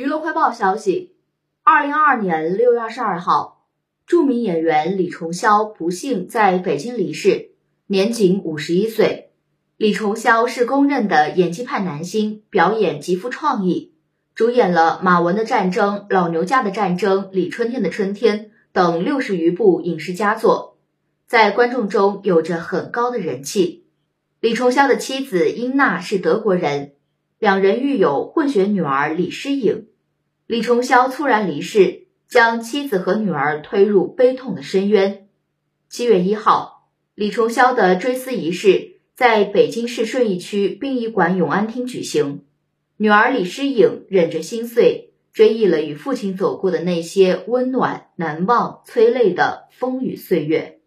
娱乐快报消息：二零二二年六月二十二号，著名演员李重霄不幸在北京离世，年仅五十一岁。李重霄是公认的演技派男星，表演极富创意，主演了马文的《战争》《老牛家的战争》《李春天的春天》等六十余部影视佳作，在观众中有着很高的人气。李重霄的妻子英娜是德国人。两人育有混血女儿李诗颖，李重霄猝然离世，将妻子和女儿推入悲痛的深渊。七月一号，李重霄的追思仪式在北京市顺义区殡仪馆永安厅举行。女儿李诗颖忍着心碎，追忆了与父亲走过的那些温暖、难忘、催泪的风雨岁月。